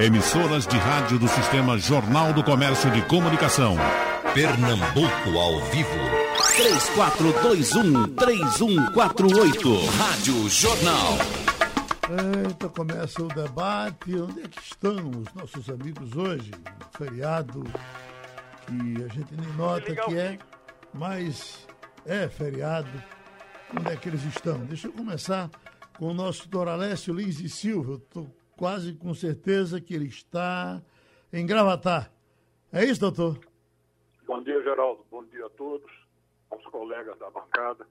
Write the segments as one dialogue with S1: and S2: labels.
S1: Emissoras de rádio do Sistema Jornal do Comércio de Comunicação.
S2: Pernambuco ao vivo.
S3: 3421-3148. Rádio Jornal.
S4: Eita, começa o debate. Onde é que estão os nossos amigos hoje? Feriado que a gente nem nota que é, mas é feriado. Onde é que eles estão? Deixa eu começar com o nosso doutor Alessio Lins e Silva. Eu estou quase com certeza que ele está em Gravatar. É isso, doutor?
S5: Bom dia, Geraldo. Bom dia a todos, aos colegas da bancada.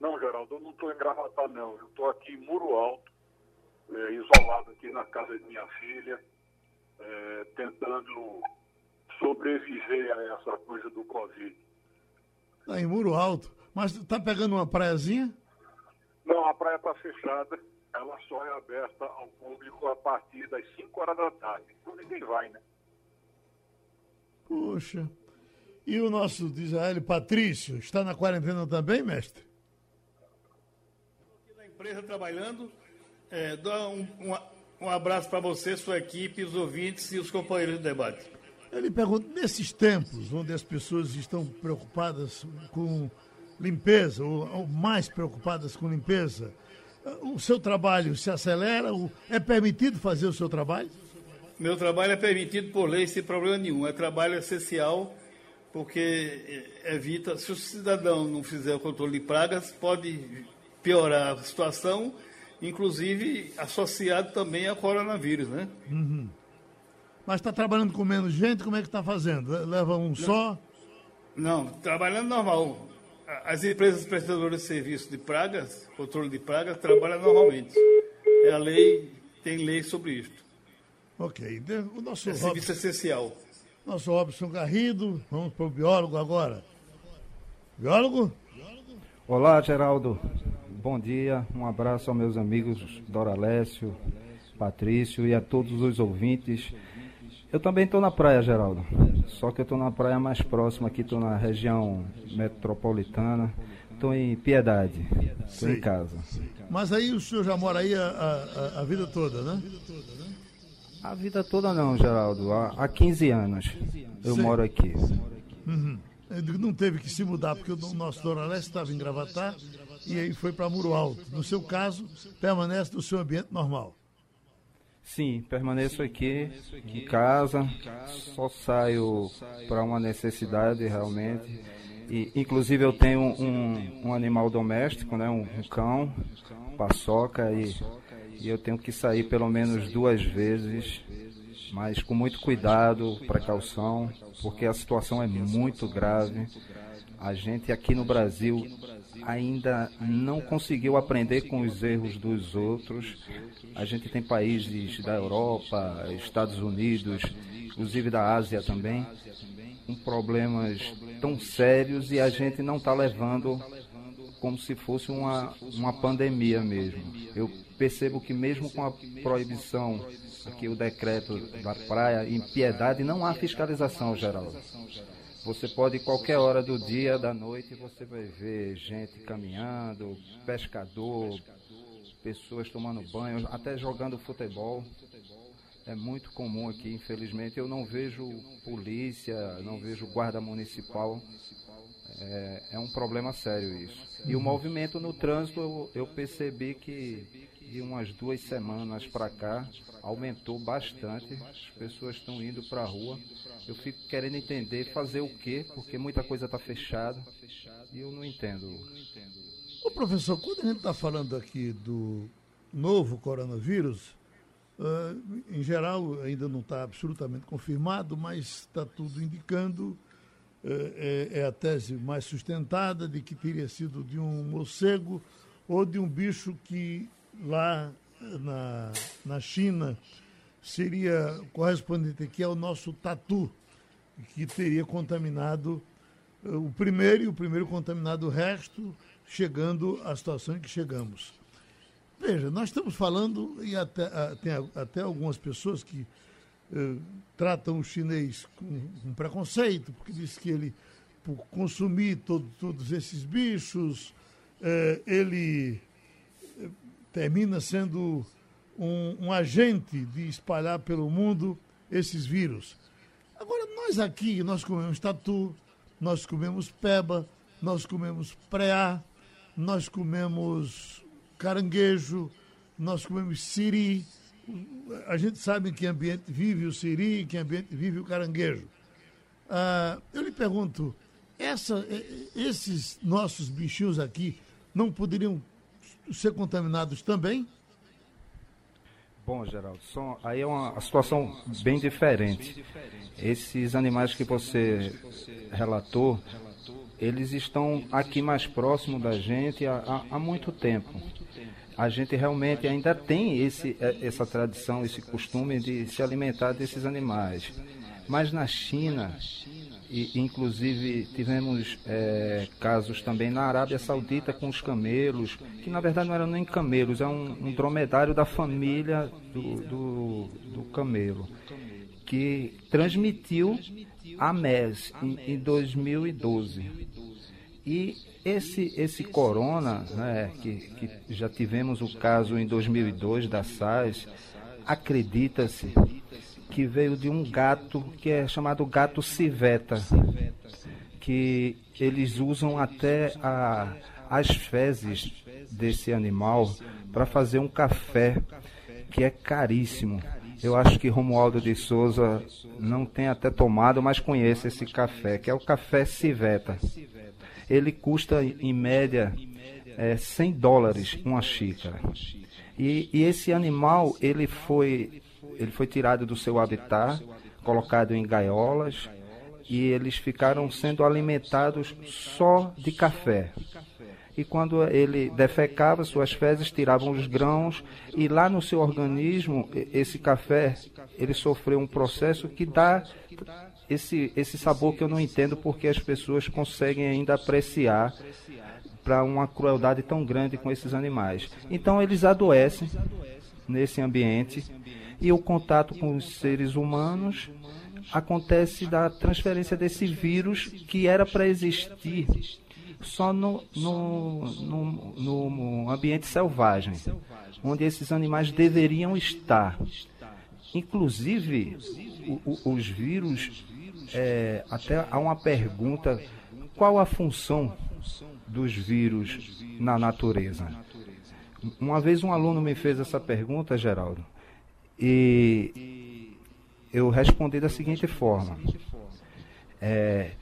S5: Não, Geraldo, eu não estou em Gravatar, não. Eu estou aqui em Muro Alto, é, isolado aqui na casa de minha filha, é, tentando sobreviver a essa coisa do Covid.
S4: Está em Muro Alto. Mas está pegando uma praiazinha?
S5: Não, a praia está fechada. Ela só é aberta ao público a partir das 5 horas da tarde. Então ninguém vai, né?
S4: Puxa. E o nosso Israel Patrício, está na quarentena também, mestre?
S6: Aqui na empresa trabalhando. É, dá um, um, um abraço para você, sua equipe, os ouvintes e os companheiros do debate.
S4: Ele pergunta, nesses tempos onde as pessoas estão preocupadas com limpeza, ou, ou mais preocupadas com limpeza, o seu trabalho se acelera? É permitido fazer o seu trabalho?
S6: Meu trabalho é permitido por lei sem problema nenhum. É trabalho essencial porque evita, se o cidadão não fizer o controle de pragas, pode piorar a situação, inclusive associado também ao coronavírus, né?
S4: Uhum. Mas está trabalhando com menos gente, como é que está fazendo? Leva um não, só?
S6: Não, trabalhando normal. As empresas prestadoras de serviço de pragas, controle de pragas, trabalham normalmente. É a lei, tem lei sobre isto.
S4: Ok. O nosso
S6: é Robson, serviço essencial.
S4: Nosso Robson Garrido, vamos para o biólogo agora. Biólogo?
S7: Olá, Geraldo. Bom dia, um abraço aos meus amigos Doralécio, Patrício e a todos os ouvintes eu também estou na praia, Geraldo. Só que eu estou na praia mais próxima aqui, estou na região metropolitana. Estou em Piedade. Estou em casa.
S4: Mas aí o senhor já mora aí a, a, a, vida toda, né?
S7: A vida toda não, Geraldo. Há, há 15 anos eu Sim. moro aqui.
S4: Uhum. Não teve que se mudar, porque o nosso Doraleste estava em Gravatar e aí foi para Muro Alto. No seu caso, permanece no seu ambiente normal.
S7: Sim, permaneço aqui em casa, só saio para uma necessidade realmente. E, inclusive eu tenho um, um animal doméstico, né, um, um cão, paçoca, e, e eu tenho que sair pelo menos duas vezes, mas com muito cuidado, precaução, porque a situação é muito grave. A gente aqui no Brasil ainda não conseguiu aprender com os erros dos outros. A gente tem países da Europa, Estados Unidos, inclusive da Ásia também, com problemas tão sérios e a gente não está levando como se fosse uma, uma pandemia mesmo. Eu percebo que mesmo com a proibição, aqui o decreto da praia, em piedade, não há fiscalização geral. Você pode, qualquer hora do dia, da noite, você vai ver gente caminhando, pescador, pessoas tomando banho, até jogando futebol. É muito comum aqui, infelizmente. Eu não vejo polícia, não vejo guarda municipal. É, é um problema sério isso. E o movimento no trânsito, eu, eu percebi que de umas duas semanas para cá aumentou bastante. As pessoas estão indo para a rua. Eu fico querendo entender fazer o quê, porque muita coisa está fechada e eu não entendo.
S4: Ô professor, quando a gente está falando aqui do novo coronavírus, uh, em geral ainda não está absolutamente confirmado, mas está tudo indicando, uh, é, é a tese mais sustentada de que teria sido de um morcego ou de um bicho que lá na, na China seria correspondente aqui ao nosso tatu, que teria contaminado eh, o primeiro e o primeiro contaminado o resto, chegando à situação em que chegamos. Veja, nós estamos falando, e até, tem até algumas pessoas que eh, tratam o chinês com, preconceito, porque diz que ele, por consumir todo, todos esses bichos, eh, ele termina sendo um, um agente de espalhar pelo mundo esses vírus. Agora, nós aqui, nós comemos tatu, nós comemos peba, nós comemos preá, nós comemos caranguejo, nós comemos siri. A gente sabe em que ambiente vive o siri, em que ambiente vive o caranguejo. Ah, eu lhe pergunto, essa, esses nossos bichinhos aqui não poderiam ser contaminados também?
S7: Bom, Geraldo, aí é uma situação bem diferente. Esses animais que você relatou, eles estão aqui mais próximo da gente há, há, há muito tempo. A gente realmente ainda tem esse, é, essa tradição, esse costume de se alimentar desses animais. Mas na China, e, inclusive tivemos é, casos também na Arábia Saudita com os camelos, que na verdade não eram nem camelos, é um, um dromedário da família do, do, do, camelo, que transmitiu a MES em, em 2012. E esse, esse corona, né, que, que já tivemos o caso em 2002 da SARS, acredita-se que veio de um gato que é chamado gato civeta, que eles usam até a, as fezes desse animal para fazer um café que é caríssimo. Eu acho que Romualdo de Souza não tem até tomado, mas conhece esse café, que é o café civeta. Ele custa, em média, é, 100 dólares uma xícara. E, e esse animal, ele foi ele foi tirado do seu habitat, colocado em gaiolas, e eles ficaram sendo alimentados só de café. E quando ele defecava, suas fezes tiravam os grãos, e lá no seu organismo, esse café, ele sofreu um processo que dá esse, esse sabor que eu não entendo porque as pessoas conseguem ainda apreciar para uma crueldade tão grande com esses animais. Então eles adoecem nesse ambiente e o contato com os seres humanos acontece da transferência desse vírus que era para existir só no, no, no, no, ambiente selvagem, onde esses animais deveriam estar. Inclusive, o, os vírus, é, até há uma pergunta: qual a função dos vírus na natureza? Uma vez um aluno me fez essa pergunta, Geraldo, e eu respondi da seguinte forma: é,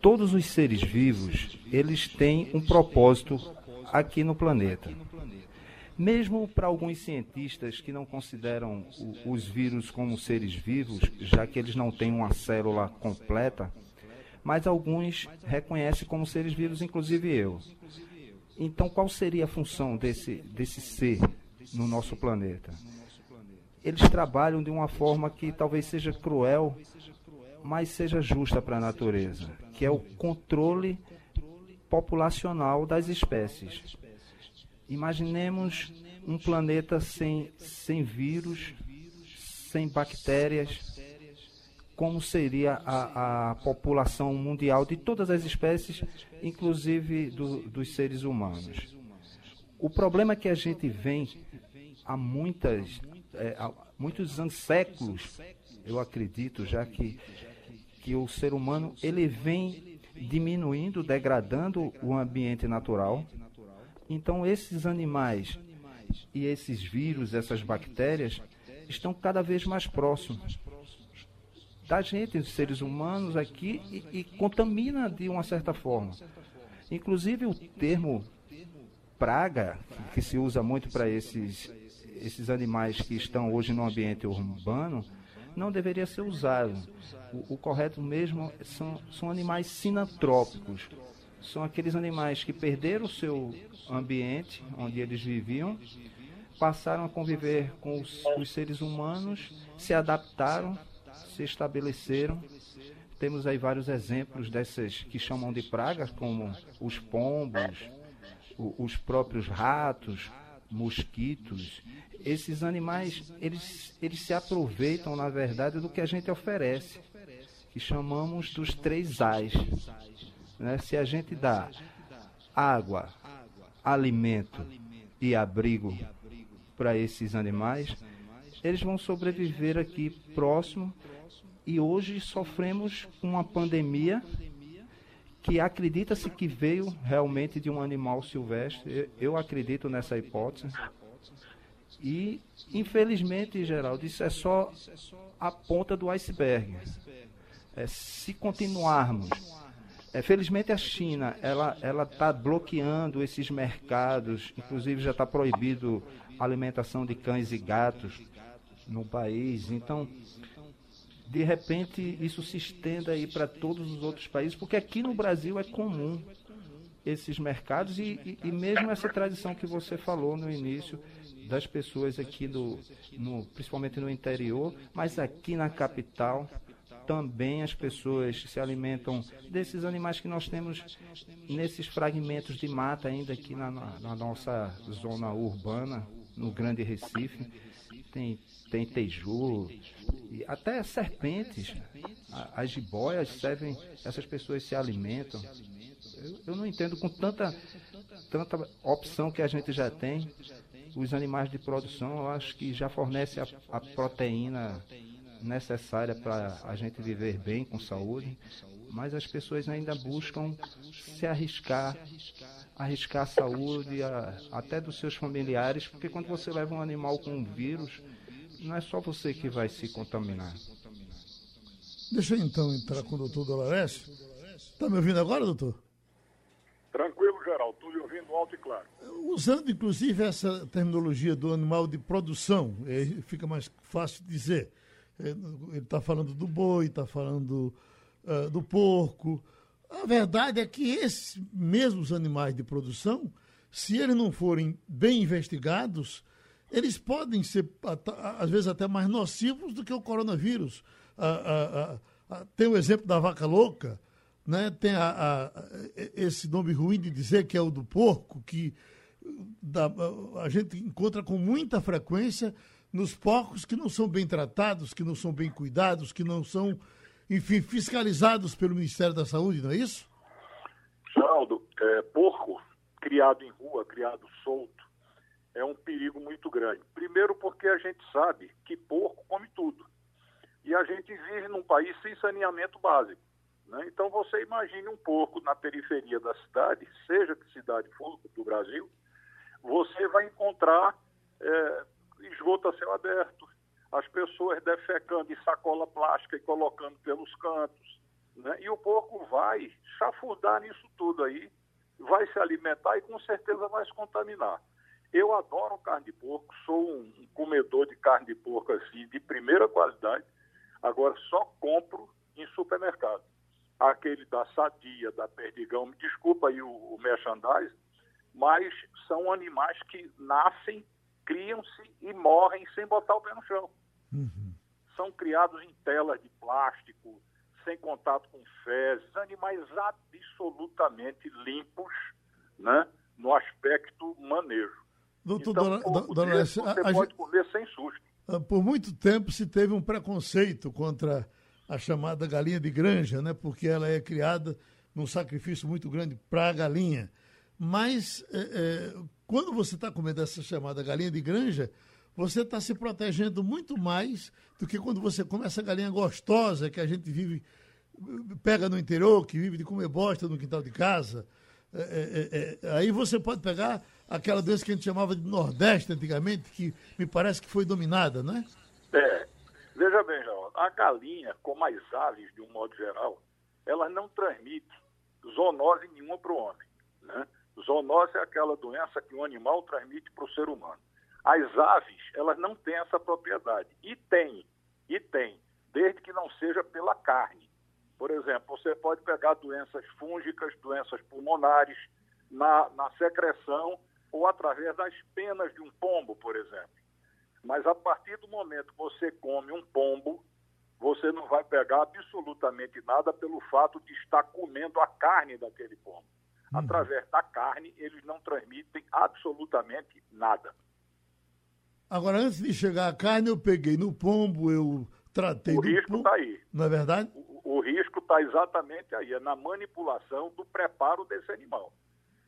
S7: todos os seres vivos eles têm um propósito aqui no planeta. Mesmo para alguns cientistas que não consideram os vírus como seres vivos, já que eles não têm uma célula completa, mas alguns reconhecem como seres vivos, inclusive eu. Então, qual seria a função desse, desse ser no nosso planeta? Eles trabalham de uma forma que talvez seja cruel, mas seja justa para a natureza, que é o controle populacional das espécies. Imaginemos um planeta sem, sem vírus, sem bactérias, como seria a, a população mundial de todas as espécies, inclusive do, dos seres humanos. O problema que a gente vem há muitas é, há muitos anos, séculos, eu acredito, já que, que o ser humano ele vem diminuindo, degradando o ambiente natural. Então esses animais e esses vírus, essas bactérias, estão cada vez mais próximos da gente, dos seres humanos aqui, e, e contamina de uma certa forma. Inclusive o termo praga, que se usa muito para esses esses animais que estão hoje no ambiente urbano não deveria ser usado. O, o correto mesmo são, são animais sinantrópicos. São aqueles animais que perderam o seu ambiente onde eles viviam, passaram a conviver com os, os seres humanos, se adaptaram, se estabeleceram. Temos aí vários exemplos dessas que chamam de pragas, como os pombos, os próprios ratos, mosquitos esses animais, eles, eles se aproveitam, na verdade, do que a gente oferece, que chamamos dos três Ais. Né? Se a gente dá água, alimento e abrigo para esses animais, eles vão sobreviver aqui próximo e hoje sofremos uma pandemia que acredita-se que veio realmente de um animal silvestre. Eu acredito nessa hipótese. E, infelizmente, Geraldo, isso é só a ponta do iceberg. É, se continuarmos é, felizmente a China ela ela está bloqueando esses mercados, inclusive já está proibido a alimentação de cães e gatos no país. Então, de repente isso se estenda aí para todos os outros países, porque aqui no Brasil é comum esses mercados e, e, e mesmo essa tradição que você falou no início das pessoas aqui do, no, principalmente no interior, mas aqui na capital também as pessoas se alimentam desses animais que nós temos nesses fragmentos de mata ainda aqui na, na nossa zona urbana, no Grande Recife. Tem, tem teiju, e até serpentes, as jiboias servem, essas pessoas se alimentam. Eu, eu não entendo com tanta, tanta opção que a gente já tem, os animais de produção, eu acho que já fornece a, a proteína necessária para a gente viver bem, com saúde, mas as pessoas ainda buscam se arriscar, arriscar a saúde a, até dos seus familiares, porque quando você leva um animal com um vírus, não é só você que vai se contaminar.
S4: Deixa eu então entrar com o doutor Dolores. Está me ouvindo agora, doutor?
S5: Tranquilo, Geraldo. Estou lhe ouvindo alto e claro.
S4: Usando, inclusive, essa terminologia do animal de produção, fica mais fácil dizer. É, ele está falando do boi, está falando uh, do porco. A verdade é que esses mesmos animais de produção, se eles não forem bem investigados, eles podem ser, às vezes, até mais nocivos do que o coronavírus. Uh, uh, tem o exemplo da vaca louca, né? tem a, a, esse nome ruim de dizer que é o do porco, que da, a gente encontra com muita frequência nos porcos que não são bem tratados, que não são bem cuidados, que não são, enfim, fiscalizados pelo Ministério da Saúde, não é isso?
S5: Geraldo, é, porco criado em rua, criado solto, é um perigo muito grande. Primeiro porque a gente sabe que porco come tudo. E a gente vive num país sem saneamento básico. Né? Então você imagine um porco na periferia da cidade, seja que cidade for do Brasil, você vai encontrar é, esgoto a céu aberto, as pessoas defecando em sacola plástica e colocando pelos cantos. Né? E o porco vai chafurdar nisso tudo aí, vai se alimentar e com certeza vai se contaminar. Eu adoro carne de porco, sou um comedor de carne de porco assim, de primeira qualidade, agora só compro em supermercado. Aquele da Sadia, da Perdigão, me desculpa aí o, o merchandise, mas são animais que nascem criam-se e morrem sem botar o pé no chão. Uhum. São criados em telas de plástico, sem contato com fezes, animais absolutamente limpos né, no aspecto manejo.
S4: Doutor então, dona, dona, dona
S5: você a, pode a, comer sem susto.
S4: Ah, por muito tempo se teve um preconceito contra a chamada galinha de granja, né, porque ela é criada num sacrifício muito grande para a galinha. Mas é, é, quando você está comendo essa chamada galinha de granja, você está se protegendo muito mais do que quando você come essa galinha gostosa que a gente vive, pega no interior, que vive de comer bosta no quintal de casa. É, é, é, aí você pode pegar aquela doença que a gente chamava de Nordeste antigamente, que me parece que foi dominada, não é?
S5: É. Veja bem, João, a galinha, como as aves de um modo geral, ela não transmite zoonose nenhuma para o homem. Né? Zoonose é aquela doença que o animal transmite para o ser humano. As aves, elas não têm essa propriedade. E tem, e tem, desde que não seja pela carne. Por exemplo, você pode pegar doenças fúngicas, doenças pulmonares, na, na secreção ou através das penas de um pombo, por exemplo. Mas a partir do momento que você come um pombo, você não vai pegar absolutamente nada pelo fato de estar comendo a carne daquele pombo. Uhum. Através da carne, eles não transmitem absolutamente nada.
S4: Agora, antes de chegar a carne, eu peguei no pombo, eu tratei
S5: o do risco está aí.
S4: Não é verdade?
S5: O, o risco está exatamente aí, é na manipulação do preparo desse animal.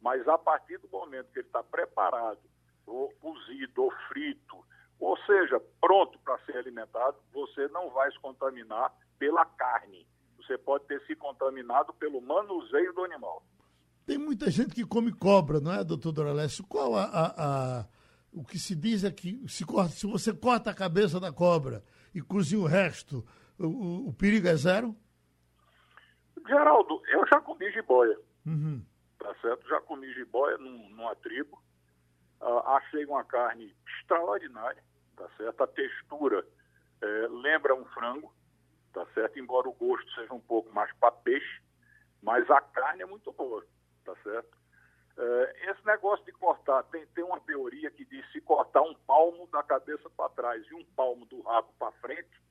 S5: Mas a partir do momento que ele está preparado ou cozido, ou frito, ou seja, pronto para ser alimentado, você não vai se contaminar pela carne. Você pode ter se contaminado pelo manuseio do animal.
S4: Tem muita gente que come cobra, não é, doutor Doralécio? Qual a, a, a, o que se diz é que se, corta, se você corta a cabeça da cobra e cozinha o resto, o, o, o perigo é zero?
S5: Geraldo, eu já comi jiboia.
S4: Uhum.
S5: Tá certo? Já comi jiboia num, numa tribo. Uh, achei uma carne extraordinária, tá certo? A textura é, lembra um frango, tá certo? Embora o gosto seja um pouco mais para peixe, mas a carne é muito boa, tá certo? É, esse negócio de cortar, tem, tem uma teoria que diz se cortar um palmo da cabeça para trás e um palmo do rabo para frente,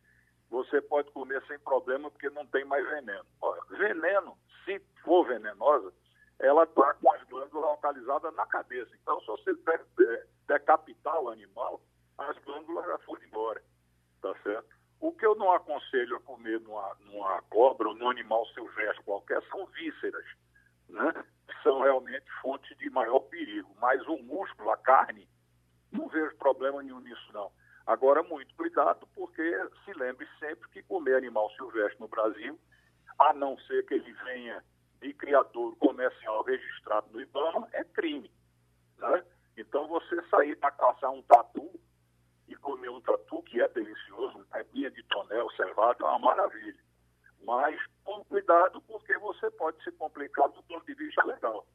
S5: você pode comer sem problema porque não tem mais veneno. Olha, veneno, se for venenosa, ela está com as glândulas localizadas na cabeça. Então, se você decapitar o animal, as glândulas já foram embora. Tá certo? O que eu não aconselho a comer numa, numa cobra ou num animal silvestre qualquer são vísceras, né? que são realmente fontes de maior perigo. Mas o músculo, a carne, não vejo problema nenhum nisso, não. Agora, muito cuidado, porque se lembre sempre que comer animal silvestre no Brasil, a não ser que ele venha de criador comercial registrado no IBAMA, é crime. Né? Então, você sair para caçar um tatu e comer um tatu, que é delicioso, um pepinha de tonel cevado, é uma maravilha. Mas com cuidado, porque você pode se complicar do ponto de vista legal.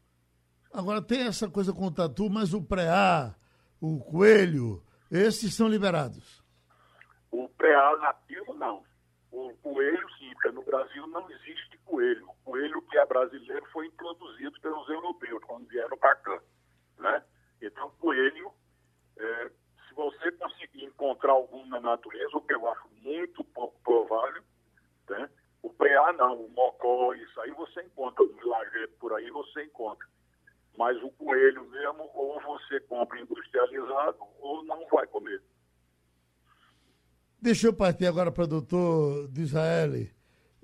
S4: Agora, tem essa coisa com o tatu, mas o preá, o coelho, esses são liberados?
S5: O preá nativo, não. O coelho, sim, porque no Brasil não existe coelho. O coelho que é brasileiro foi introduzido pelos europeus, quando vieram para cá. Né? Então, coelho, é, se você conseguir encontrar algum na natureza, o que eu acho muito pouco provável, né? o preá não, o mocó, isso aí você encontra, os lajetos por aí você encontra. Mas o coelho mesmo, ou você compra industrializado, ou não vai comer.
S4: Deixa eu partir agora para o doutor Israel,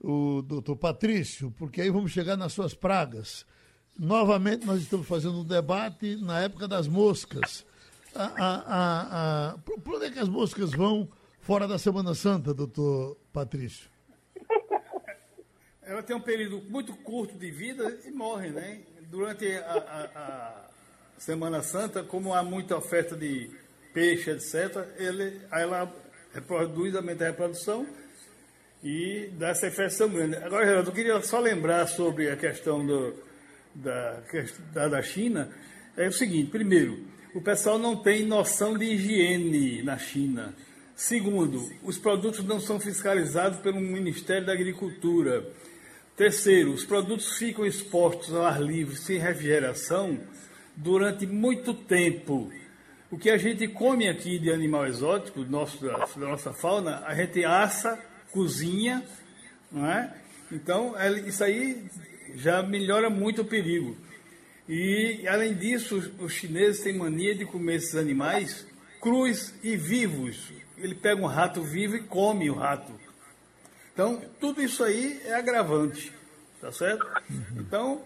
S4: o doutor Patrício, porque aí vamos chegar nas suas pragas. Novamente, nós estamos fazendo um debate na época das moscas. A, a, a, a, por onde é que as moscas vão fora da Semana Santa, doutor Patrício?
S6: Ela tem um período muito curto de vida e morre, né? Durante a, a, a Semana Santa, como há muita oferta de peixe, etc., ele, ela reproduz, aumenta a reprodução e dá essa infecção grande. Agora, Geraldo, eu queria só lembrar sobre a questão do, da, da, da China. É o seguinte: primeiro, o pessoal não tem noção de higiene na China. Segundo, os produtos não são fiscalizados pelo Ministério da Agricultura. Terceiro, os produtos ficam expostos ao ar livre, sem refrigeração, durante muito tempo. O que a gente come aqui de animal exótico, nosso, da, nossa fauna, a gente assa, cozinha, não é? Então, isso aí já melhora muito o perigo. E, além disso, os chineses têm mania de comer esses animais crus e vivos. Ele pega um rato vivo e come o rato. Então, tudo isso aí é agravante, tá certo? Então,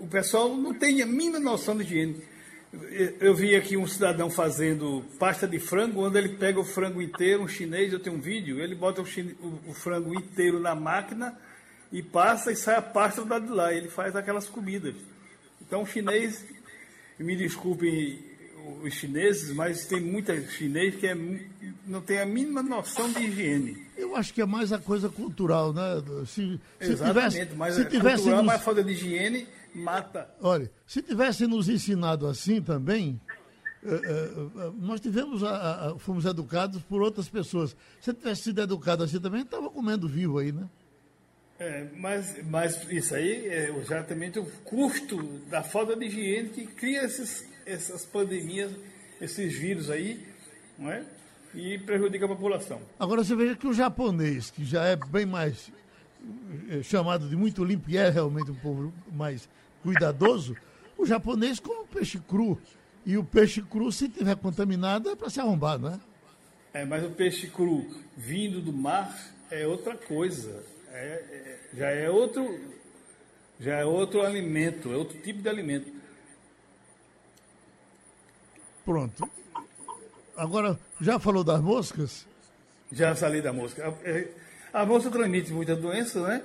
S6: o pessoal não tem a mínima noção de higiene. Eu vi aqui um cidadão fazendo pasta de frango, onde ele pega o frango inteiro, um chinês, eu tenho um vídeo, ele bota o, o, o frango inteiro na máquina e passa e sai a pasta do lado de lá. Ele faz aquelas comidas. Então, o chinês, me desculpem os chineses, mas tem muita chinês que é, não tem a mínima noção de higiene.
S4: Eu acho que é mais a coisa cultural, né?
S6: Se, se Exatamente, tivesse, mas se tivesse cultural, nos... mas falta de higiene mata.
S4: Olha, se tivesse nos ensinado assim também, é, é, nós tivemos, a, a, fomos educados por outras pessoas. Se tivesse sido educado assim também, estava comendo vivo aí, né?
S6: É, mas, mas isso aí é exatamente o custo da falta de higiene que cria esses, essas pandemias, esses vírus aí, não é? E prejudica a população.
S4: Agora você veja que o japonês, que já é bem mais chamado de muito limpo e é realmente um povo mais cuidadoso, o japonês come peixe cru. E o peixe cru, se tiver contaminado, é para se arrombar, não é?
S6: É, mas o peixe cru vindo do mar é outra coisa. É, é, já é outro, já é outro alimento, é outro tipo de alimento.
S4: Pronto. Agora, já falou das moscas?
S6: Já falei da mosca. É, a mosca transmite muita doença, né?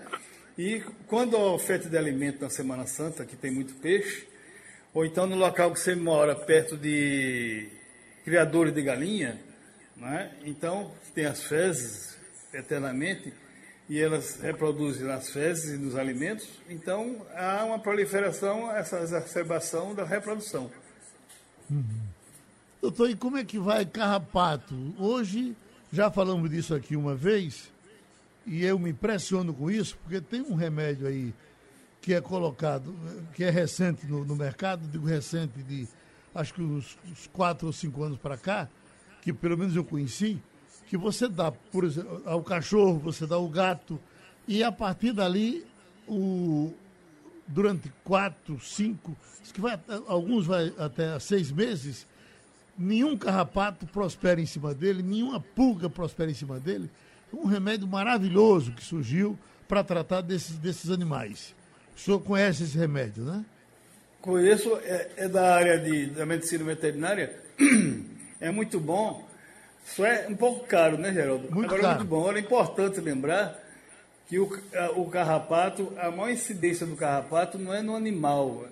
S6: E quando a oferta de alimento na Semana Santa, que tem muito peixe, ou então no local que você mora, perto de criadores de galinha, né? então tem as fezes eternamente, e elas reproduzem nas fezes e nos alimentos, então há uma proliferação, essa exacerbação da reprodução.
S4: Uhum. Doutor, e como é que vai carrapato? Hoje, já falamos disso aqui uma vez, e eu me impressiono com isso, porque tem um remédio aí que é colocado, que é recente no, no mercado, digo recente de acho que uns, uns quatro ou cinco anos para cá, que pelo menos eu conheci, que você dá, por exemplo, ao cachorro, você dá ao gato, e a partir dali, o, durante quatro, cinco, que vai, alguns vai até seis meses, nenhum carrapato prospera em cima dele, nenhuma pulga prospera em cima dele. Um remédio maravilhoso que surgiu para tratar desses, desses animais. O senhor conhece esse remédio, né?
S6: Conheço, é, é da área de, da medicina veterinária. É muito bom. Só é um pouco caro, né, Geraldo?
S4: Muito
S6: Agora
S4: caro.
S6: é muito bom. Agora é importante lembrar que o, o carrapato, a maior incidência do carrapato não é no animal,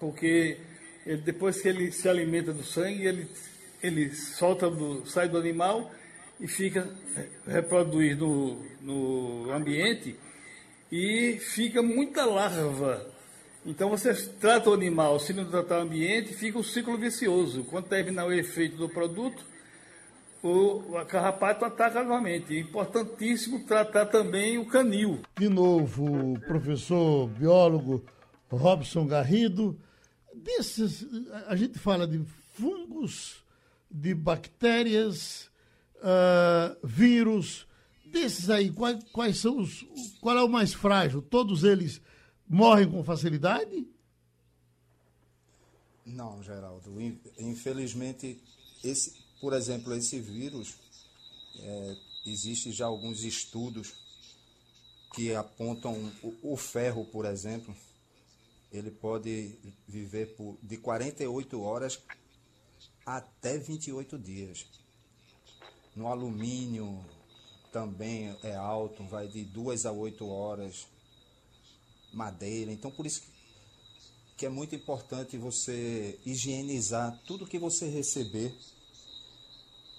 S6: porque ele, depois que ele se alimenta do sangue, ele, ele solta do, sai do animal e fica reproduz no, no ambiente e fica muita larva. Então você trata o animal, se não tratar o ambiente, fica um ciclo vicioso. Quando terminar o efeito do produto, o, o carrapato ataca novamente. É importantíssimo tratar também o canil.
S4: De novo, o professor biólogo Robson Garrido. Desses, a gente fala de fungos, de bactérias, uh, vírus. Desses aí, quais, quais são os. Qual é o mais frágil? Todos eles morrem com facilidade?
S7: Não, Geraldo. Infelizmente, esse, por exemplo, esse vírus, é, existe já alguns estudos que apontam o, o, ferro, por exemplo, ele pode viver por, de 48 horas até 28 dias. No alumínio também é alto, vai de 2 a 8 horas madeira. Então, por isso que é muito importante você higienizar tudo que você receber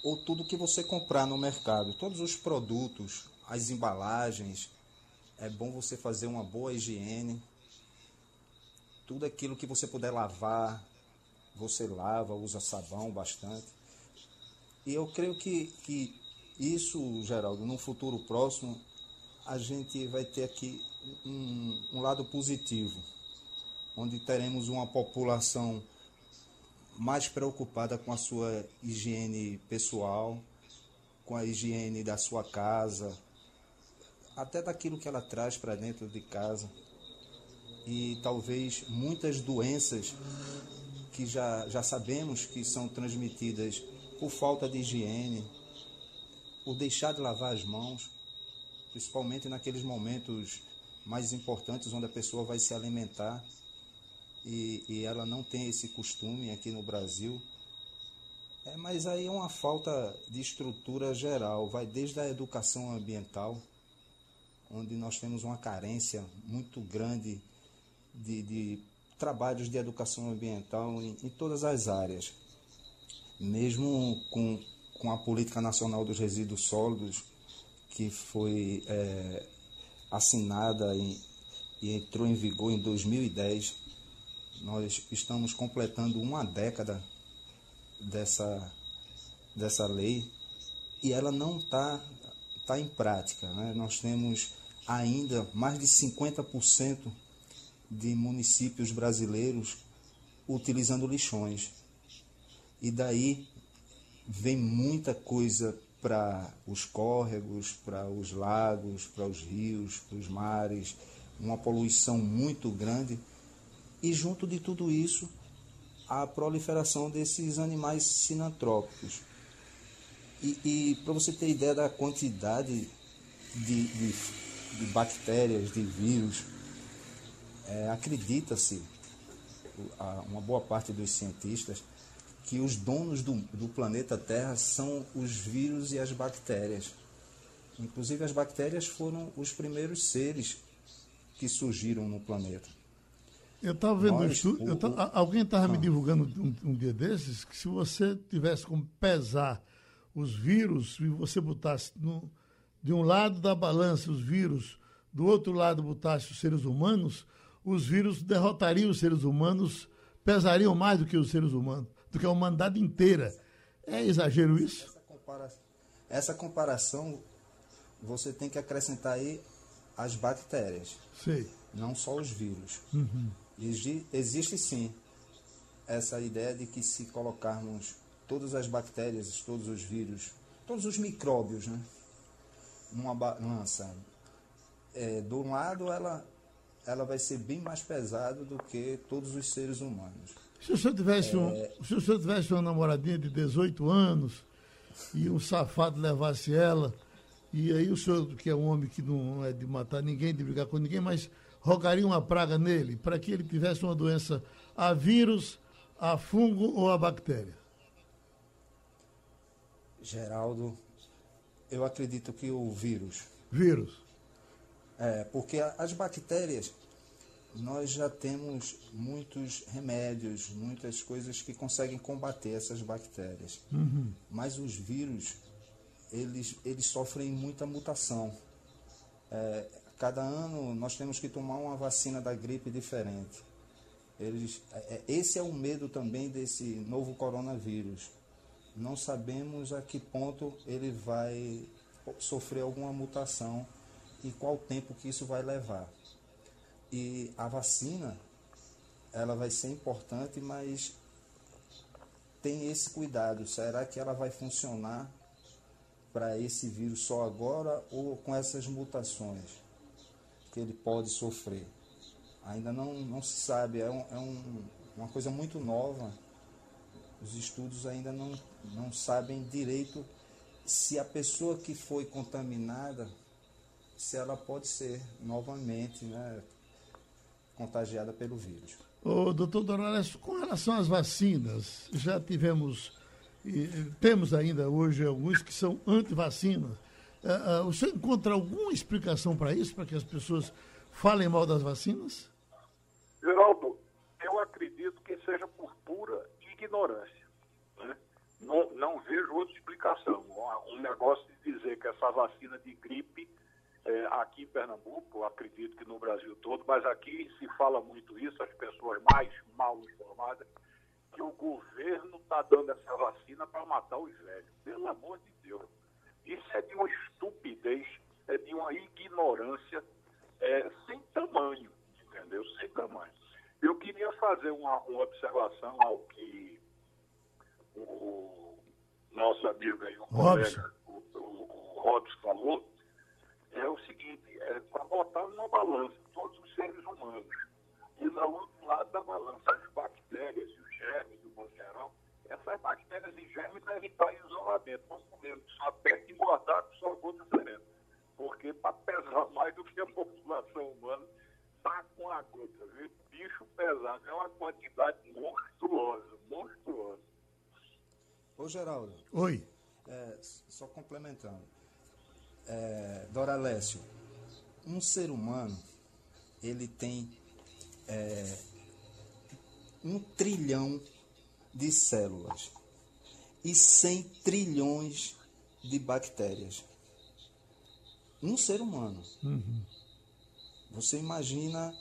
S7: ou tudo que você comprar no mercado. Todos os produtos, as embalagens, é bom você fazer uma boa higiene. Tudo aquilo que você puder lavar, você lava, usa sabão bastante. E eu creio que, que isso, Geraldo, num futuro próximo, a gente vai ter aqui um, um lado positivo, onde teremos uma população mais preocupada com a sua higiene pessoal, com a higiene da sua casa, até daquilo que ela traz para dentro de casa. E talvez muitas doenças que já, já sabemos que são transmitidas por falta de higiene, por deixar de lavar as mãos, principalmente naqueles momentos mais importantes onde a pessoa vai se alimentar e, e ela não tem esse costume aqui no Brasil. É, mas aí é uma falta de estrutura geral, vai desde a educação ambiental, onde nós temos uma carência muito grande de, de trabalhos de educação ambiental em, em, todas as áreas. Mesmo com, com a Política Nacional dos Resíduos Sólidos, que foi é, assinada em, e entrou em vigor em 2010. Nós estamos completando uma década dessa, dessa lei e ela não está tá em prática. Né? Nós temos ainda mais de 50% de municípios brasileiros utilizando lixões. E daí vem muita coisa para os córregos, para os lagos, para os rios, para os mares, uma poluição muito grande. E junto de tudo isso, a proliferação desses animais sinantrópicos. E, e para você ter ideia da quantidade de, de, de bactérias, de vírus, é, acredita-se, uma boa parte dos cientistas, que os donos do, do planeta Terra são os vírus e as bactérias. Inclusive, as bactérias foram os primeiros seres que surgiram no planeta.
S4: Eu estava vendo Nós, estudo, o, tava, alguém estava ah. me divulgando um, um, dia desses que se você tivesse como pesar os vírus e você botasse no, de um lado da balança os vírus, do outro lado botasse os seres humanos, os vírus derrotariam os seres humanos, pesariam mais do que os seres humanos, do que a humanidade inteira. É exagero isso?
S7: Essa comparação, essa comparação você tem que acrescentar aí as bactérias.
S4: Sim.
S7: Não só os vírus.
S4: Uhum.
S7: Existe sim essa ideia de que se colocarmos todas as bactérias, todos os vírus, todos os micróbios, né? Numa balança, é, do um lado ela, ela vai ser bem mais pesada do que todos os seres humanos.
S4: Se o senhor tivesse, é... um, se o senhor tivesse uma namoradinha de 18 anos e um safado levasse ela, e aí o senhor, que é um homem que não é de matar ninguém, de brigar com ninguém, mas rogaria uma praga nele para que ele tivesse uma doença a vírus, a fungo ou a bactéria?
S7: Geraldo, eu acredito que o vírus.
S4: Vírus.
S7: É, porque as bactérias, nós já temos muitos remédios, muitas coisas que conseguem combater essas bactérias.
S4: Uhum.
S7: Mas os vírus, eles, eles sofrem muita mutação. É, cada ano nós temos que tomar uma vacina da gripe diferente. Eles, é, é, esse é o medo também desse novo coronavírus. Não sabemos a que ponto ele vai sofrer alguma mutação e qual tempo que isso vai levar. E a vacina, ela vai ser importante, mas tem esse cuidado. Será que ela vai funcionar para esse vírus só agora ou com essas mutações? que ele pode sofrer. Ainda não, não se sabe, é, um, é um, uma coisa muito nova. Os estudos ainda não, não sabem direito se a pessoa que foi contaminada, se ela pode ser novamente né, contagiada pelo vírus.
S4: O doutor Dorales, com relação às vacinas, já tivemos, e, temos ainda hoje alguns que são anti-vacinas. Uh, uh, o senhor encontra alguma explicação para isso, para que as pessoas falem mal das vacinas?
S5: Geraldo, eu acredito que seja por pura ignorância. Né? Não, não vejo outra explicação. Um negócio de dizer que essa vacina de gripe, é, aqui em Pernambuco, acredito que no Brasil todo, mas aqui se fala muito isso, as pessoas mais mal informadas, que o governo está dando essa vacina para matar os velhos. Pelo amor de Deus. Isso é de uma estupidez, é de uma ignorância é, sem tamanho, entendeu? Sem tamanho. Eu queria fazer uma, uma observação ao que o nosso amigo aí, o colega, o, o, o Robson falou, é o seguinte, é para botar numa balança todos os seres humanos. E no outro lado da balança, as bactérias e os germes, do modo geral, essas bactérias e germes devem estar em isolamento, não comendo só perto engordado, só gota serena. Porque para pesar mais do que a população humana, está com a gota, viu? Bicho pesado, é uma quantidade monstruosa, monstruosa.
S7: Ô Geraldo.
S4: Oi.
S7: É, só complementando. É, Doralécio, um ser humano, ele tem é, um trilhão de células e 100 trilhões de bactérias. Um ser humano.
S4: Uhum.
S7: Você imagina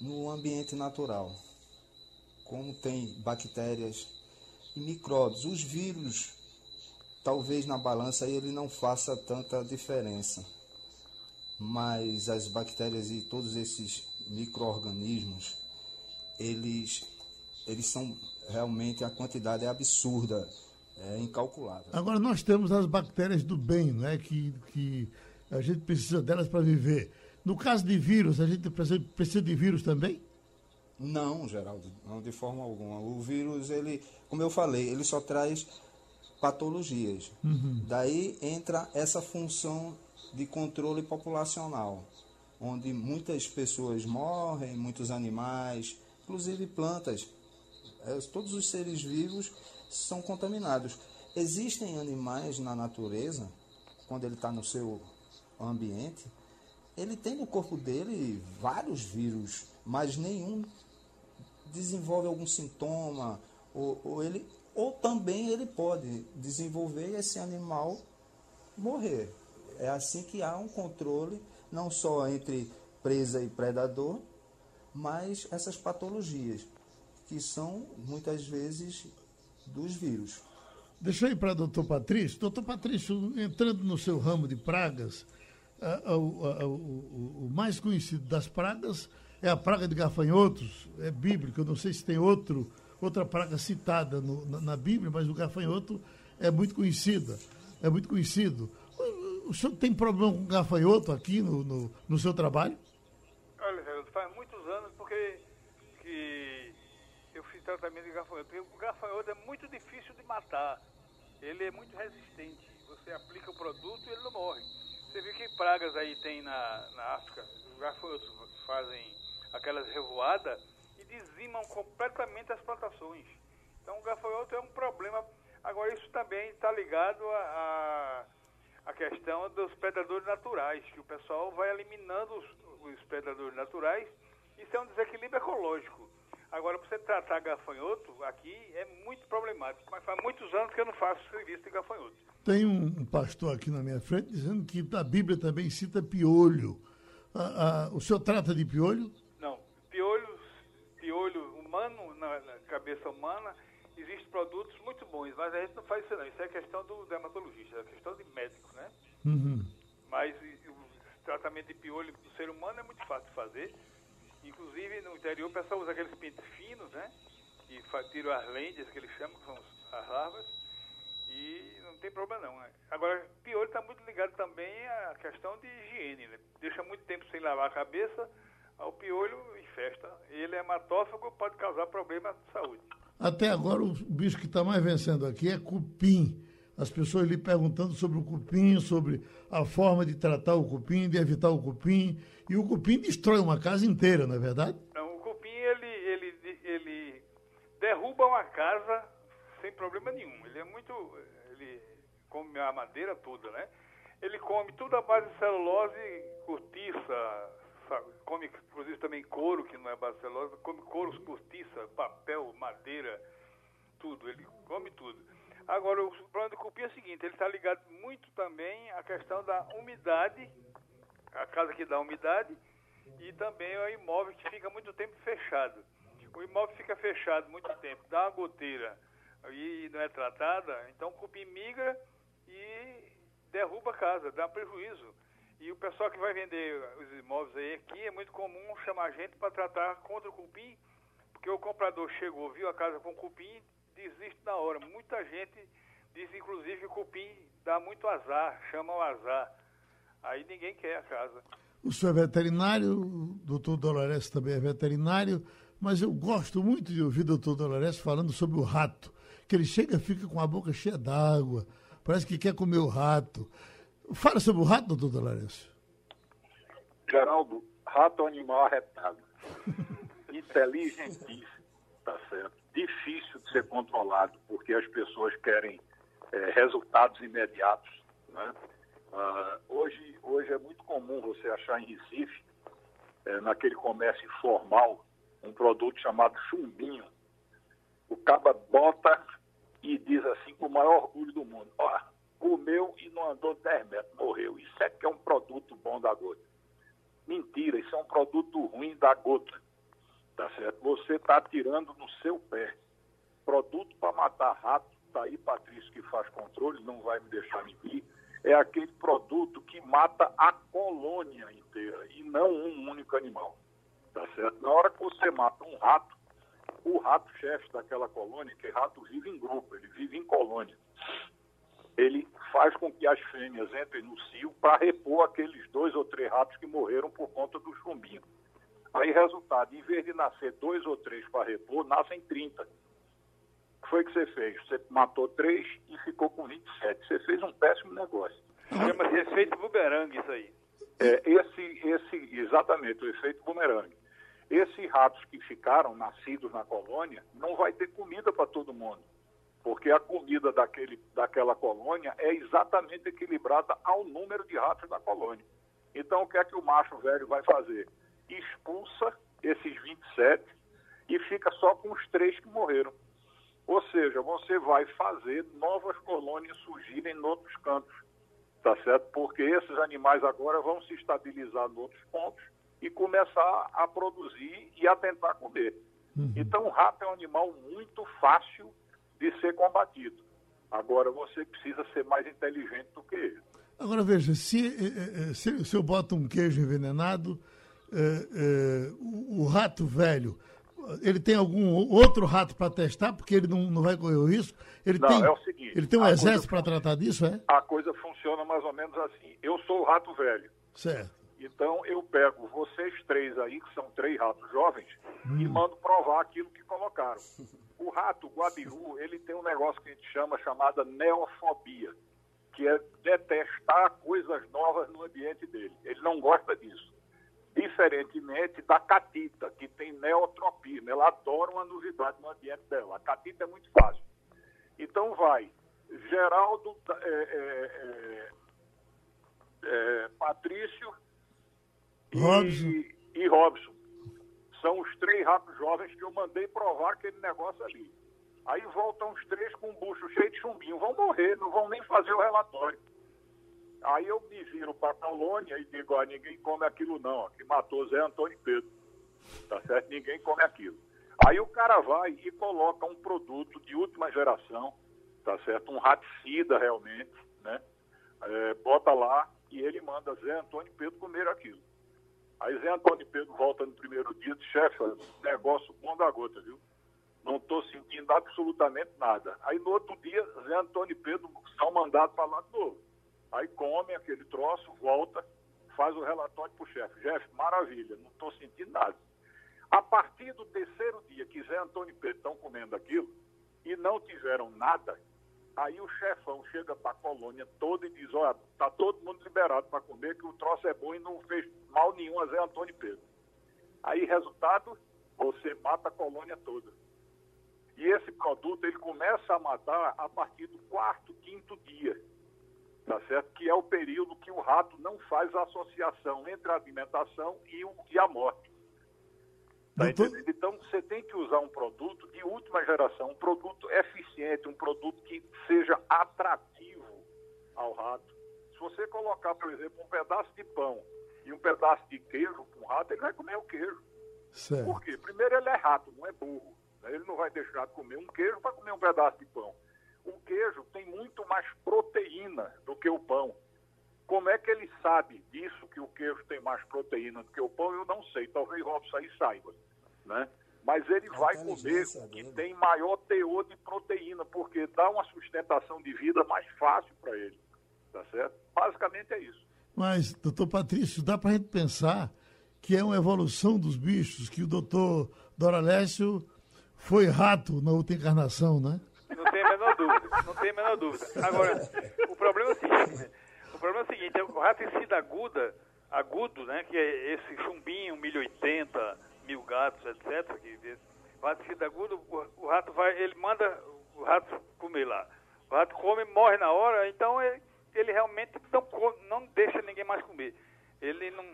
S7: no ambiente natural como tem bactérias e micróbios. Os vírus, talvez na balança ele não faça tanta diferença, mas as bactérias e todos esses microorganismos, eles eles são realmente a quantidade é absurda, é incalculável.
S4: Agora nós temos as bactérias do bem, né, que, que a gente precisa delas para viver. No caso de vírus, a gente precisa, de vírus também?
S7: Não, Geraldo, não de forma alguma. O vírus, ele, como eu falei, ele só traz patologias.
S4: Uhum.
S7: Daí entra essa função de controle populacional, onde muitas pessoas morrem, muitos animais, inclusive plantas, é, todos os seres vivos, são contaminados. Existem animais na natureza, quando ele está no seu ambiente, ele tem no corpo dele vários vírus, mas nenhum desenvolve algum sintoma, ou, ou, ele, ou também ele pode desenvolver esse animal morrer. É assim que há um controle, não só entre presa e predador, mas essas patologias, que são muitas vezes dos vírus.
S4: Deixa eu ir para o doutor Patrício. Doutor Patrício, entrando no seu ramo de pragas, o, o, mais conhecido das pragas é a praga de gafanhotos, é bíblico, eu não sei se tem outro, outra praga citada no, na, na, Bíblia, mas o gafanhoto é muito conhecida, é muito conhecido. O, o senhor tem problema com gafanhoto aqui no, no, no seu trabalho?
S8: Olha, faz muitos anos porque que eu fiz tratamento de gafanhoto. O gafanhoto é muito difícil de matar. Ele é muito resistente. Você aplica o produto e ele não morre. Você viu que pragas aí tem na, na África? Os gafanhotos fazem aquelas revoadas dizimam completamente as plantações. Então o gafanhoto é um problema. Agora isso também está ligado a, a, a, questão dos predadores naturais, que o pessoal vai eliminando os, os predadores naturais. Isso é um desequilíbrio ecológico. Agora, para você tratar gafanhoto, aqui é muito problemático. Mas faz muitos anos que eu não faço serviço de gafanhoto.
S4: Tem um pastor aqui na minha frente dizendo que a Bíblia também cita piolho. Ah, ah, o senhor trata de piolho
S8: humano, na, na, cabeça humana, existem produtos muito bons, mas a gente não faz isso não. Isso é questão do dermatologista, é questão de médico, né?
S4: Uhum.
S8: Mas o tratamento de piolho do ser humano é muito fácil de fazer. Inclusive, no interior, o pessoal usa aqueles pintos finos, né? E tiram as lentes, que eles chamam, que são as larvas, e não tem problema não. Né? Agora, piolho está muito ligado também à questão de higiene, né? Deixa muito tempo sem lavar a cabeça, o piolho infesta. Ele é hematófago, pode causar problema de saúde.
S4: Até agora, o bicho que está mais vencendo aqui é cupim. As pessoas lhe perguntando sobre o cupim, sobre a forma de tratar o cupim, de evitar o cupim. E o cupim destrói uma casa inteira, não é verdade?
S8: Não, o cupim, ele, ele, ele derruba uma casa sem problema nenhum. Ele é muito. Ele come a madeira toda, né? Ele come tudo à base de celulose, cortiça? Come inclusive também couro, que não é celulose, come couro, cortiça, papel, madeira, tudo. Ele come tudo. Agora, o problema do cupim é o seguinte: ele está ligado muito também à questão da umidade a casa que dá umidade e também é o imóvel que fica muito tempo fechado. O imóvel fica fechado muito tempo, dá uma goteira e não é tratada, então o cupim migra e derruba a casa, dá prejuízo. E o pessoal que vai vender os imóveis aí aqui é muito comum chamar a gente para tratar contra o cupim, porque o comprador chegou, viu a casa com cupim, desiste na hora. Muita gente diz inclusive que o cupim dá muito azar, chama o azar. Aí ninguém quer a casa.
S4: O senhor é veterinário, o doutor Dolores também é veterinário, mas eu gosto muito de ouvir o doutor Dolores falando sobre o rato, que ele chega fica com a boca cheia d'água, parece que quer comer o rato. Fala sobre o rato, doutor Dolores.
S5: Geraldo, rato é um animal arretado, inteligentíssimo, tá certo? Difícil de ser controlado, porque as pessoas querem é, resultados imediatos, né? Uh, hoje, hoje é muito comum você achar em Recife, é, naquele comércio informal, um produto chamado chumbinho. O caba bota e diz assim com o maior orgulho do mundo, ó, comeu e não andou 10 metros, morreu. Isso é que é um produto bom da gota. Mentira, isso é um produto ruim da gota. Tá certo? Você está tirando no seu pé. Produto para matar rato, tá aí Patrício que faz controle, não vai me deixar mentir é aquele produto que mata a colônia inteira e não um único animal. Tá certo? Na hora que você mata um rato, o rato-chefe daquela colônia, que rato vive em grupo, ele vive em colônia, ele faz com que as fêmeas entrem no cio para repor aqueles dois ou três ratos que morreram por conta do chumbinho. Aí, resultado, em vez de nascer dois ou três para repor, nascem 30 que foi que você fez? Você matou três e ficou com 27. Você fez um péssimo negócio.
S8: Chama de efeito bumerangue isso aí.
S5: É, esse, esse, exatamente, o efeito bumerangue. Esses ratos que ficaram nascidos na colônia não vai ter comida para todo mundo, porque a comida daquele, daquela colônia é exatamente equilibrada ao número de ratos da colônia. Então, o que é que o macho velho vai fazer? Expulsa esses 27 e fica só com os três que morreram. Ou seja, você vai fazer novas colônias surgirem em outros cantos, tá certo? Porque esses animais agora vão se estabilizar em outros pontos e começar a produzir e a tentar comer. Uhum. Então, o rato é um animal muito fácil de ser combatido. Agora, você precisa ser mais inteligente do que ele.
S4: Agora, veja, se, eh, eh, se, se eu boto um queijo envenenado, é, o, o rato velho ele tem algum outro rato para testar, porque ele não, não vai correr o risco? Ele
S5: não,
S4: tem,
S5: é o seguinte.
S4: Ele tem um exército para tratar disso, é?
S5: A coisa funciona mais ou menos assim. Eu sou o rato velho.
S4: Certo.
S5: Então eu pego vocês três aí, que são três ratos jovens, hum. e mando provar aquilo que colocaram. O rato guabiru, ele tem um negócio que a gente chama chamada neofobia, que é detestar coisas novas no ambiente dele. Ele não gosta disso diferentemente da catita, que tem neotropismo. Ela adora uma novidade no ambiente dela. A catita é muito fácil. Então vai, Geraldo, é, é, é, é Patrício
S4: Robson.
S5: E, e Robson. São os três ratos jovens que eu mandei provar aquele negócio ali. Aí voltam os três com um bucho cheio de chumbinho. Vão morrer, não vão nem fazer o relatório. Aí eu me viro para a colônia e digo, ah, ninguém come aquilo não, que matou Zé Antônio Pedro. Tá certo? Ninguém come aquilo. Aí o cara vai e coloca um produto de última geração, tá certo? Um raticida realmente, né? É, bota lá e ele manda Zé Antônio Pedro comer aquilo. Aí Zé Antônio Pedro volta no primeiro dia e diz, chefe, negócio bom da gota, viu? Não estou sentindo absolutamente nada. Aí no outro dia, Zé Antônio Pedro são mandado para lá de novo. Aí come aquele troço, volta, faz o relatório para o chefe. Chefe, maravilha, não estou sentindo nada. A partir do terceiro dia que Zé Antônio Pedro estão comendo aquilo e não tiveram nada, aí o chefão chega para a colônia toda e diz, olha, está todo mundo liberado para comer, que o troço é bom e não fez mal nenhum a Zé Antônio Pedro. Aí, resultado, você mata a colônia toda. E esse produto, ele começa a matar a partir do quarto, quinto dia tá certo? Que é o período que o rato não faz a associação entre a alimentação e, o, e a morte. Tá. Então, você tem que usar um produto de última geração, um produto eficiente, um produto que seja atrativo ao rato. Se você colocar, por exemplo, um pedaço de pão e um pedaço de queijo para um rato, ele vai comer o queijo.
S4: Certo.
S5: Por quê? Primeiro, ele é rato, não é burro. Ele não vai deixar de comer um queijo para comer um pedaço de pão o queijo tem muito mais proteína do que o pão. Como é que ele sabe disso, que o queijo tem mais proteína do que o pão? Eu não sei. Talvez Robson aí saiba. Né? Mas ele vai comer o que tem maior teor de proteína, porque dá uma sustentação de vida mais fácil para ele. Tá certo? Basicamente é isso.
S4: Mas, doutor Patrício, dá para a gente pensar que é uma evolução dos bichos, que o doutor Doralécio foi rato na outra encarnação, né?
S8: não tem a menor dúvida. Agora, o problema é o seguinte, o problema é o seguinte, o raticida aguda, agudo, né, que é esse chumbinho, 1080, mil gatos, etc. Que, o raticida agudo, o, o, rato vai, ele manda o rato comer lá. O rato come, morre na hora, então ele, ele realmente não, não deixa ninguém mais comer. Ele não...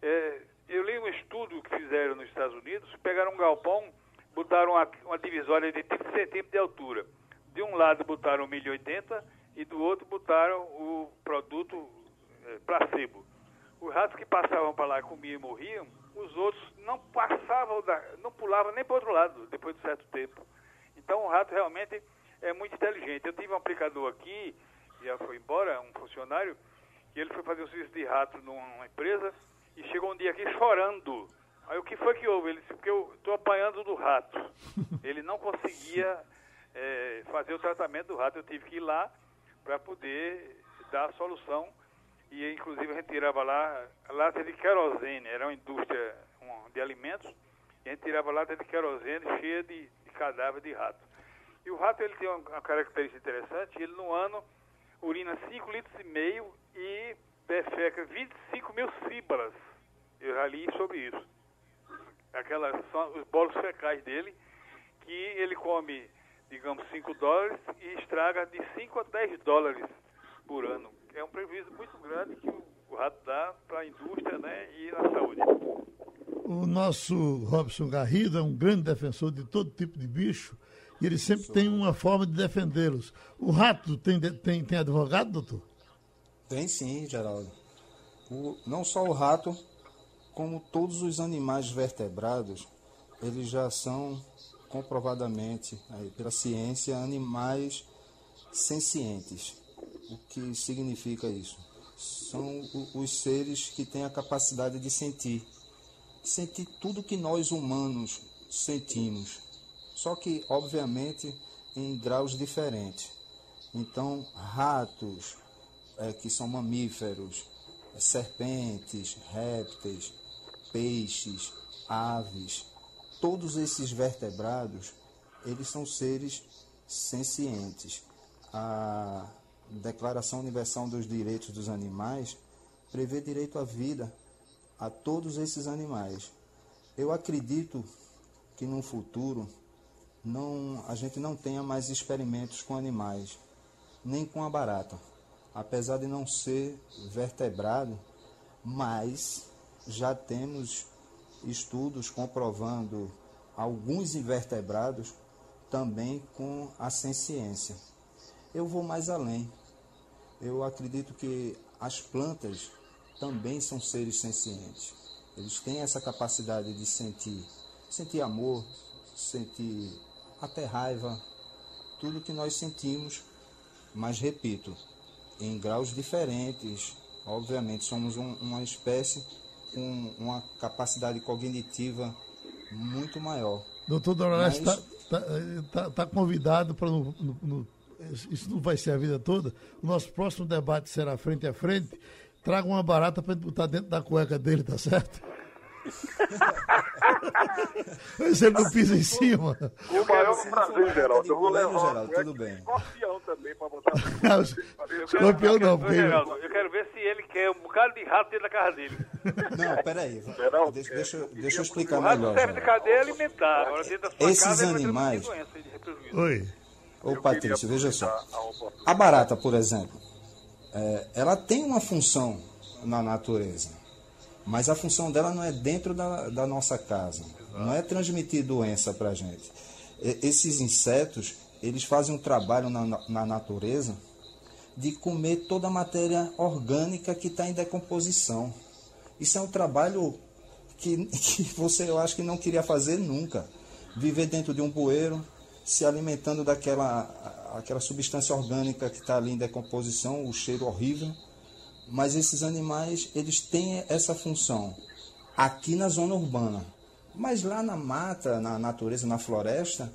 S8: É, eu li um estudo que fizeram nos Estados Unidos, pegaram um galpão, botaram uma, uma divisória de 30 centímetros de altura de um lado botaram o 1080 e do outro botaram o produto é, placebo. Os ratos que passavam para lá comiam e morriam, os outros não passavam, da, não pulavam nem para o outro lado depois de certo tempo. Então o rato realmente é muito inteligente. Eu tive um aplicador aqui, já foi embora, um funcionário, que ele foi fazer um serviço de rato numa empresa e chegou um dia aqui chorando. Aí o que foi que houve? Ele disse, porque eu estou apanhando do rato. Ele não conseguia é, fazer o tratamento do rato. Eu tive que ir lá para poder dar a solução e inclusive a gente tirava lá lata de querosene, era uma indústria de alimentos, e a gente tirava lata de querosene cheia de, de cadáver de rato. E o rato ele tem uma, característica interessante, ele no ano urina 5 litros e meio e defeca 25 mil síbalas. Eu já li sobre isso. Aquelas são os bolos fecais dele, que ele come digamos, 5 dólares e estraga de 5 a 10 dólares por ano. É um prejuízo muito grande que o rato dá para a indústria né, e na saúde.
S4: O nosso Robson Garrido é um grande defensor de todo tipo de bicho e ele sempre Sou. tem uma forma de defendê-los. O rato tem, tem, tem advogado, doutor?
S7: Tem sim, Geraldo. O, não só o rato, como todos os animais vertebrados, eles já são comprovadamente, aí, pela ciência, animais sencientes. O que significa isso? São os seres que têm a capacidade de sentir. Sentir tudo que nós humanos sentimos. Só que, obviamente, em graus diferentes. Então, ratos, é, que são mamíferos, serpentes, répteis, peixes, aves, todos esses vertebrados, eles são seres sencientes. A Declaração Universal dos Direitos dos Animais prevê direito à vida a todos esses animais. Eu acredito que no futuro não, a gente não tenha mais experimentos com animais, nem com a barata. Apesar de não ser vertebrado, mas já temos estudos comprovando alguns invertebrados também com a ciência. Eu vou mais além. Eu acredito que as plantas também são seres sencientes. Eles têm essa capacidade de sentir, sentir amor, sentir até raiva, tudo que nós sentimos, mas repito, em graus diferentes. Obviamente, somos um, uma espécie com uma capacidade cognitiva muito maior.
S4: Doutor Dorales está Mas... tá, tá, tá convidado para no, no, isso não vai ser a vida toda. O nosso próximo debate será frente a frente. Traga uma barata para botar dentro da cueca dele, tá certo? Você não pisa em cima.
S5: O maior prazer, Geraldo. Eu vou levar
S7: Geraldo, tudo bem.
S5: escorpião também para botar.
S4: Não, escorpião não. Porque...
S8: Geraldo, eu quero ver se ele quer um bocado de rato dentro da casa dele.
S7: Não, peraí. Geraldo, deixa, deixa, deixa eu explicar melhor.
S8: O rato serve de cadeia alimentar. Agora, dentro da sua
S7: Esses
S8: casa,
S7: animais...
S4: Oi.
S7: Ô, Patrício, veja só. A barata, por exemplo, é, ela tem uma função na natureza, mas a função dela não é dentro da, da nossa casa. Não é transmitir doença para a gente. E, esses insetos, eles fazem um trabalho na, na natureza de comer toda a matéria orgânica que está em decomposição. Isso é um trabalho que, que você, eu acho que não queria fazer nunca. Viver dentro de um bueiro, se alimentando daquela aquela substância orgânica que está ali em decomposição, o cheiro horrível. Mas esses animais, eles têm essa função aqui na zona urbana. Mas lá na mata, na natureza, na floresta,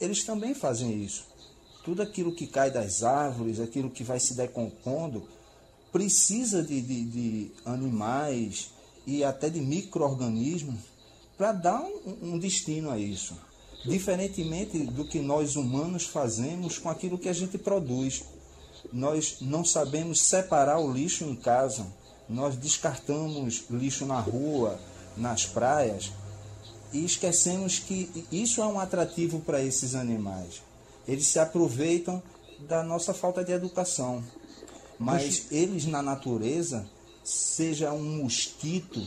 S7: eles também fazem isso. Tudo aquilo que cai das árvores, aquilo que vai se decompondo, precisa de, de, de animais e até de micro-organismos para dar um, um destino a isso diferentemente do que nós humanos fazemos com aquilo que a gente produz. Nós não sabemos separar o lixo em casa, nós descartamos lixo na rua, nas praias e esquecemos que isso é um atrativo para esses animais. Eles se aproveitam da nossa falta de educação. Mas eles na natureza, seja um mosquito,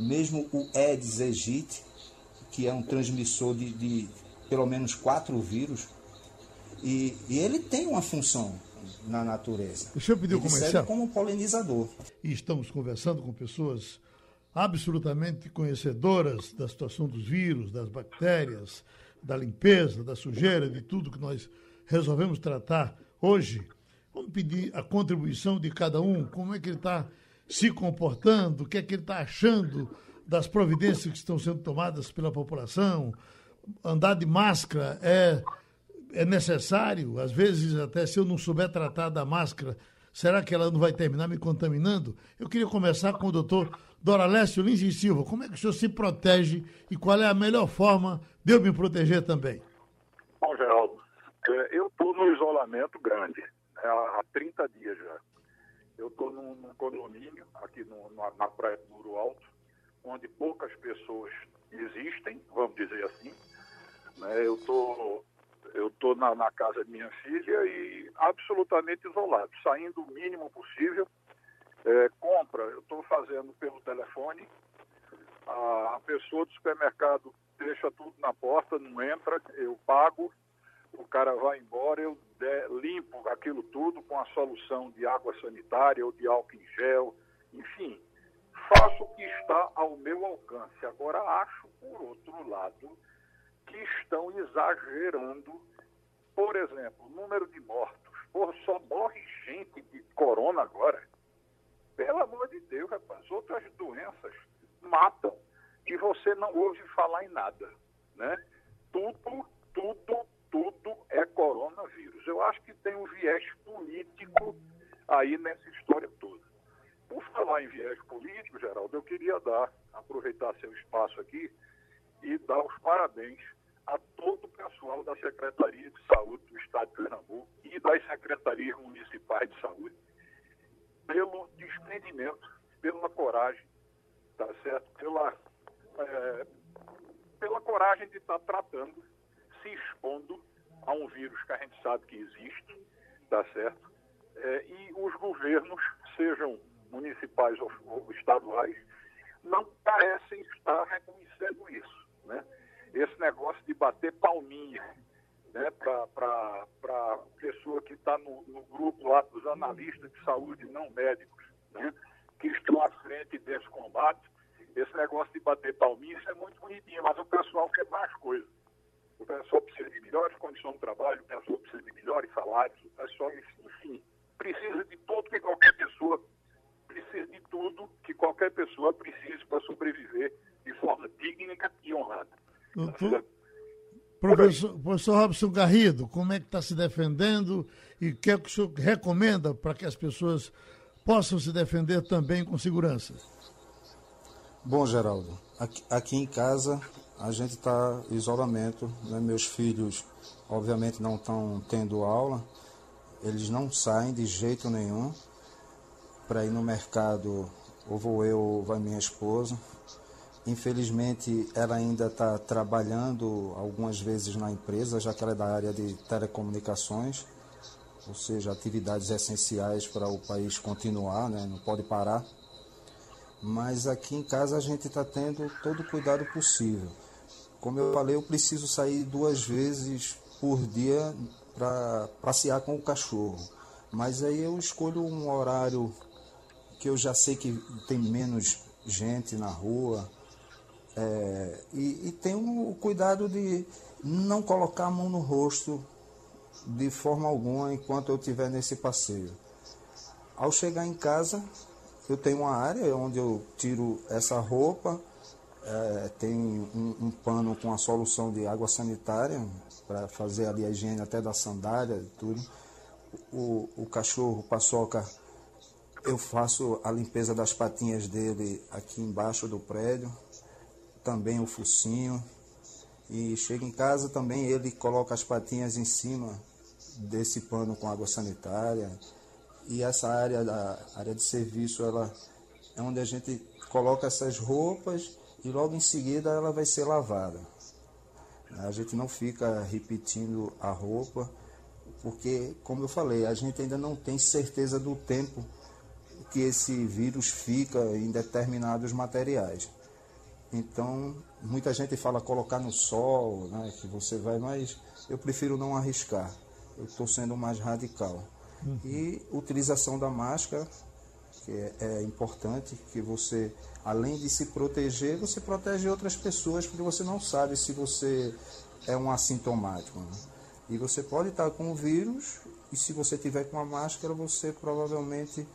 S7: mesmo o Aedes aegypti, que é um transmissor de, de pelo menos quatro vírus, e, e, ele tem uma função na natureza.
S4: Deixa eu pedir
S7: ele
S4: comercial.
S7: serve como polinizador.
S4: E estamos conversando com pessoas absolutamente conhecedoras da situação dos vírus, das bactérias, da limpeza, da sujeira, de tudo que nós resolvemos tratar hoje. Vamos pedir a contribuição de cada um, como é que ele está se comportando, o que é que ele está achando das providências que estão sendo tomadas pela população. Andar de máscara é, é necessário, às vezes, até se eu não souber tratar da máscara, será que ela não vai terminar me contaminando? Eu queria começar com o doutor Doralécio Lins e Silva. Como é que o senhor se protege e qual é a melhor forma de eu me proteger também?
S5: Bom, Geraldo, é, eu estou no isolamento grande, né, há 30 dias já. Eu estou num, condomínio aqui no, na, na Praia do Muro Alto, onde poucas pessoas existem, vamos dizer assim. Né? Eu estou Eu estou na, na, casa de minha filha e absolutamente isolado, saindo o mínimo possível. É, compra, eu estou fazendo pelo telefone. A, a pessoa do supermercado deixa tudo na porta, não entra, eu pago, o cara vai embora, eu de, limpo aquilo tudo com a solução de água sanitária ou de álcool em gel, enfim, faço o que está ao meu alcance. Agora, acho, por outro lado, que estão exagerando, por exemplo, o número de mortos. Porra, só morre gente de corona agora. Pelo amor de Deus, rapaz, outras doenças matam e você não ouve falar em nada, né? Tudo, tudo, tudo é coronavírus. Eu acho que tem um viés político aí nessa história toda. Por falar em viés político, Geraldo, eu queria dar, aproveitar seu espaço aqui e dar os parabéns a todo o pessoal da Secretaria de Saúde do Estado de Pernambuco e das secretarias municipais de saúde pelo desprendimento, pela coragem, tá certo? Pela, é, pela coragem de estar tratando, se expondo a um vírus que a gente sabe que existe, tá certo? É, e os governos, sejam municipais ou, ou estaduais, não parecem estar reconhecendo isso, né? esse negócio de bater palminha né, para a pessoa que está no, no, grupo lá dos analistas de saúde não médicos, né, que estão à frente desse combate. Esse negócio de bater palminha, isso é muito bonitinho, mas o pessoal quer mais coisas. O pessoal precisa de melhores condições de trabalho, o pessoal precisa de melhores salários, o pessoal, enfim, precisa de tudo que qualquer pessoa precisa de tudo que qualquer pessoa precise para sobreviver de forma digna e honrada.
S4: Doutor, professor, professor Robson Garrido, como é que está se defendendo e o que é que o senhor recomenda para que as pessoas possam se defender também com segurança?
S7: Bom, Geraldo, aqui, aqui em casa a gente está em isolamento, né? meus filhos obviamente não estão tendo aula, eles não saem de jeito nenhum para ir no mercado, ou vou eu ou vai minha esposa. Infelizmente, ela ainda está trabalhando algumas vezes na empresa, já que ela é da área de telecomunicações, ou seja, atividades essenciais para o país continuar, né? não pode parar. Mas aqui em casa a gente está tendo todo o cuidado possível. Como eu falei, eu preciso sair duas vezes por dia para passear com o cachorro. Mas aí eu escolho um horário que eu já sei que tem menos gente na rua, é, e, e tenho o cuidado de não colocar a mão no rosto de forma alguma enquanto eu estiver nesse passeio. Ao chegar em casa, eu tenho uma área onde eu tiro essa roupa, é, tem um, um, pano com a solução de água sanitária para fazer ali a higiene até da sandália e tudo. O, o cachorro, o paçoca, eu faço a limpeza das patinhas dele aqui embaixo do prédio também o focinho. E chega em casa também ele coloca as patinhas em cima desse pano com água sanitária. E essa área da área de serviço, ela é onde a gente coloca essas roupas e logo em seguida ela vai ser lavada. A gente não fica repetindo a roupa, porque, como eu falei, a gente ainda não tem certeza do tempo que esse vírus fica em determinados materiais. Então, muita gente fala colocar no sol, né, que você vai, mas eu prefiro não arriscar. Eu estou sendo mais radical. Uhum. E utilização da máscara, que é, é, importante, que você, além de se proteger, você protege outras pessoas, porque você não sabe se você é um assintomático. Né? E você pode estar com o vírus, e se você tiver com a máscara, você provavelmente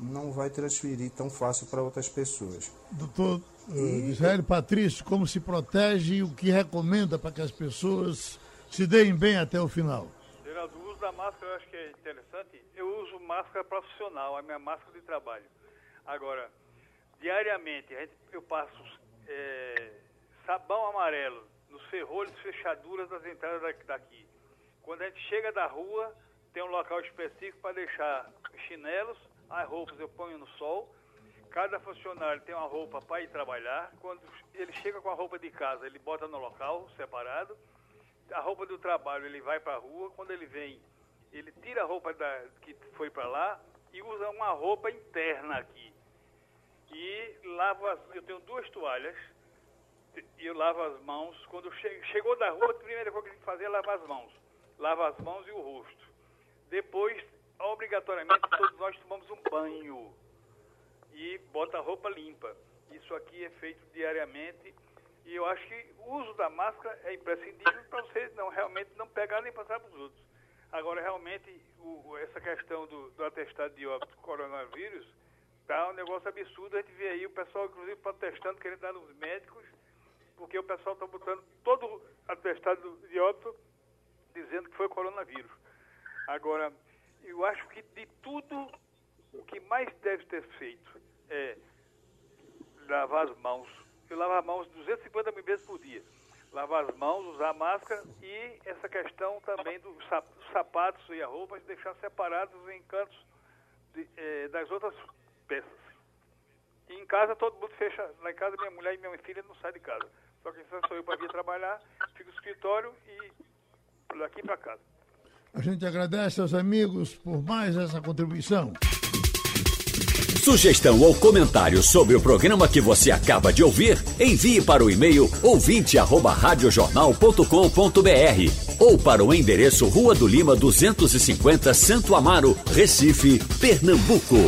S7: não vai transferir tão fácil para outras pessoas.
S4: Doutor uh, Israel Patrício, como se protege e o que recomenda para que as pessoas se deem bem até o final?
S8: Geraldo, o uso da máscara eu acho que é interessante. Eu uso máscara profissional, a minha máscara de trabalho. Agora, diariamente eu passo é, sabão amarelo nos ferrolhos e fechaduras das entradas daqui. Quando a gente chega da rua, tem um local específico para deixar chinelos as roupas eu ponho no sol. Cada funcionário tem uma roupa para ir trabalhar. Quando ele chega com a roupa de casa, ele bota no local separado. a roupa do trabalho ele vai para a rua, quando ele vem, ele tira a roupa da, que foi para lá e usa uma roupa interna aqui. E lava, eu tenho duas toalhas, e eu lavo as mãos. Quando che chegou da rua, a primeira coisa que tem que fazer é lavar as mãos. Lava as mãos e o rosto. Depois, obrigatoriamente, todos nós tomamos um banho e bota roupa limpa. Isso aqui é feito diariamente e eu acho que o uso da máscara é imprescindível para você não realmente não pegar nem passar para os outros. Agora, realmente, o, essa questão do, do atestado de óbito coronavírus tá um negócio absurdo. A gente vê aí o pessoal, inclusive, protestando, querendo dar nos médicos, porque o pessoal está botando todo atestado de óbito dizendo que foi coronavírus. Agora, eu acho que de tudo, o que mais deve ter feito é lavar as mãos. Eu lavo as mãos 250 mil vezes por dia. Lavar as mãos, usar máscara e essa questão também dos sapatos e a roupa deixar separados em cantos de, eh, das outras peças. E em casa todo mundo fecha. Lá em casa minha mulher e minha filha não saem de casa. Só que só sou eu para vir trabalhar, fico no escritório e daqui para casa.
S4: A gente agradece aos amigos por mais essa contribuição.
S1: Sugestão ou comentário sobre o programa que você acaba de ouvir, envie para o e-mail ouvinte@radiojornal.com.br ou para o endereço Rua do Lima 250, Santo Amaro, Recife, Pernambuco.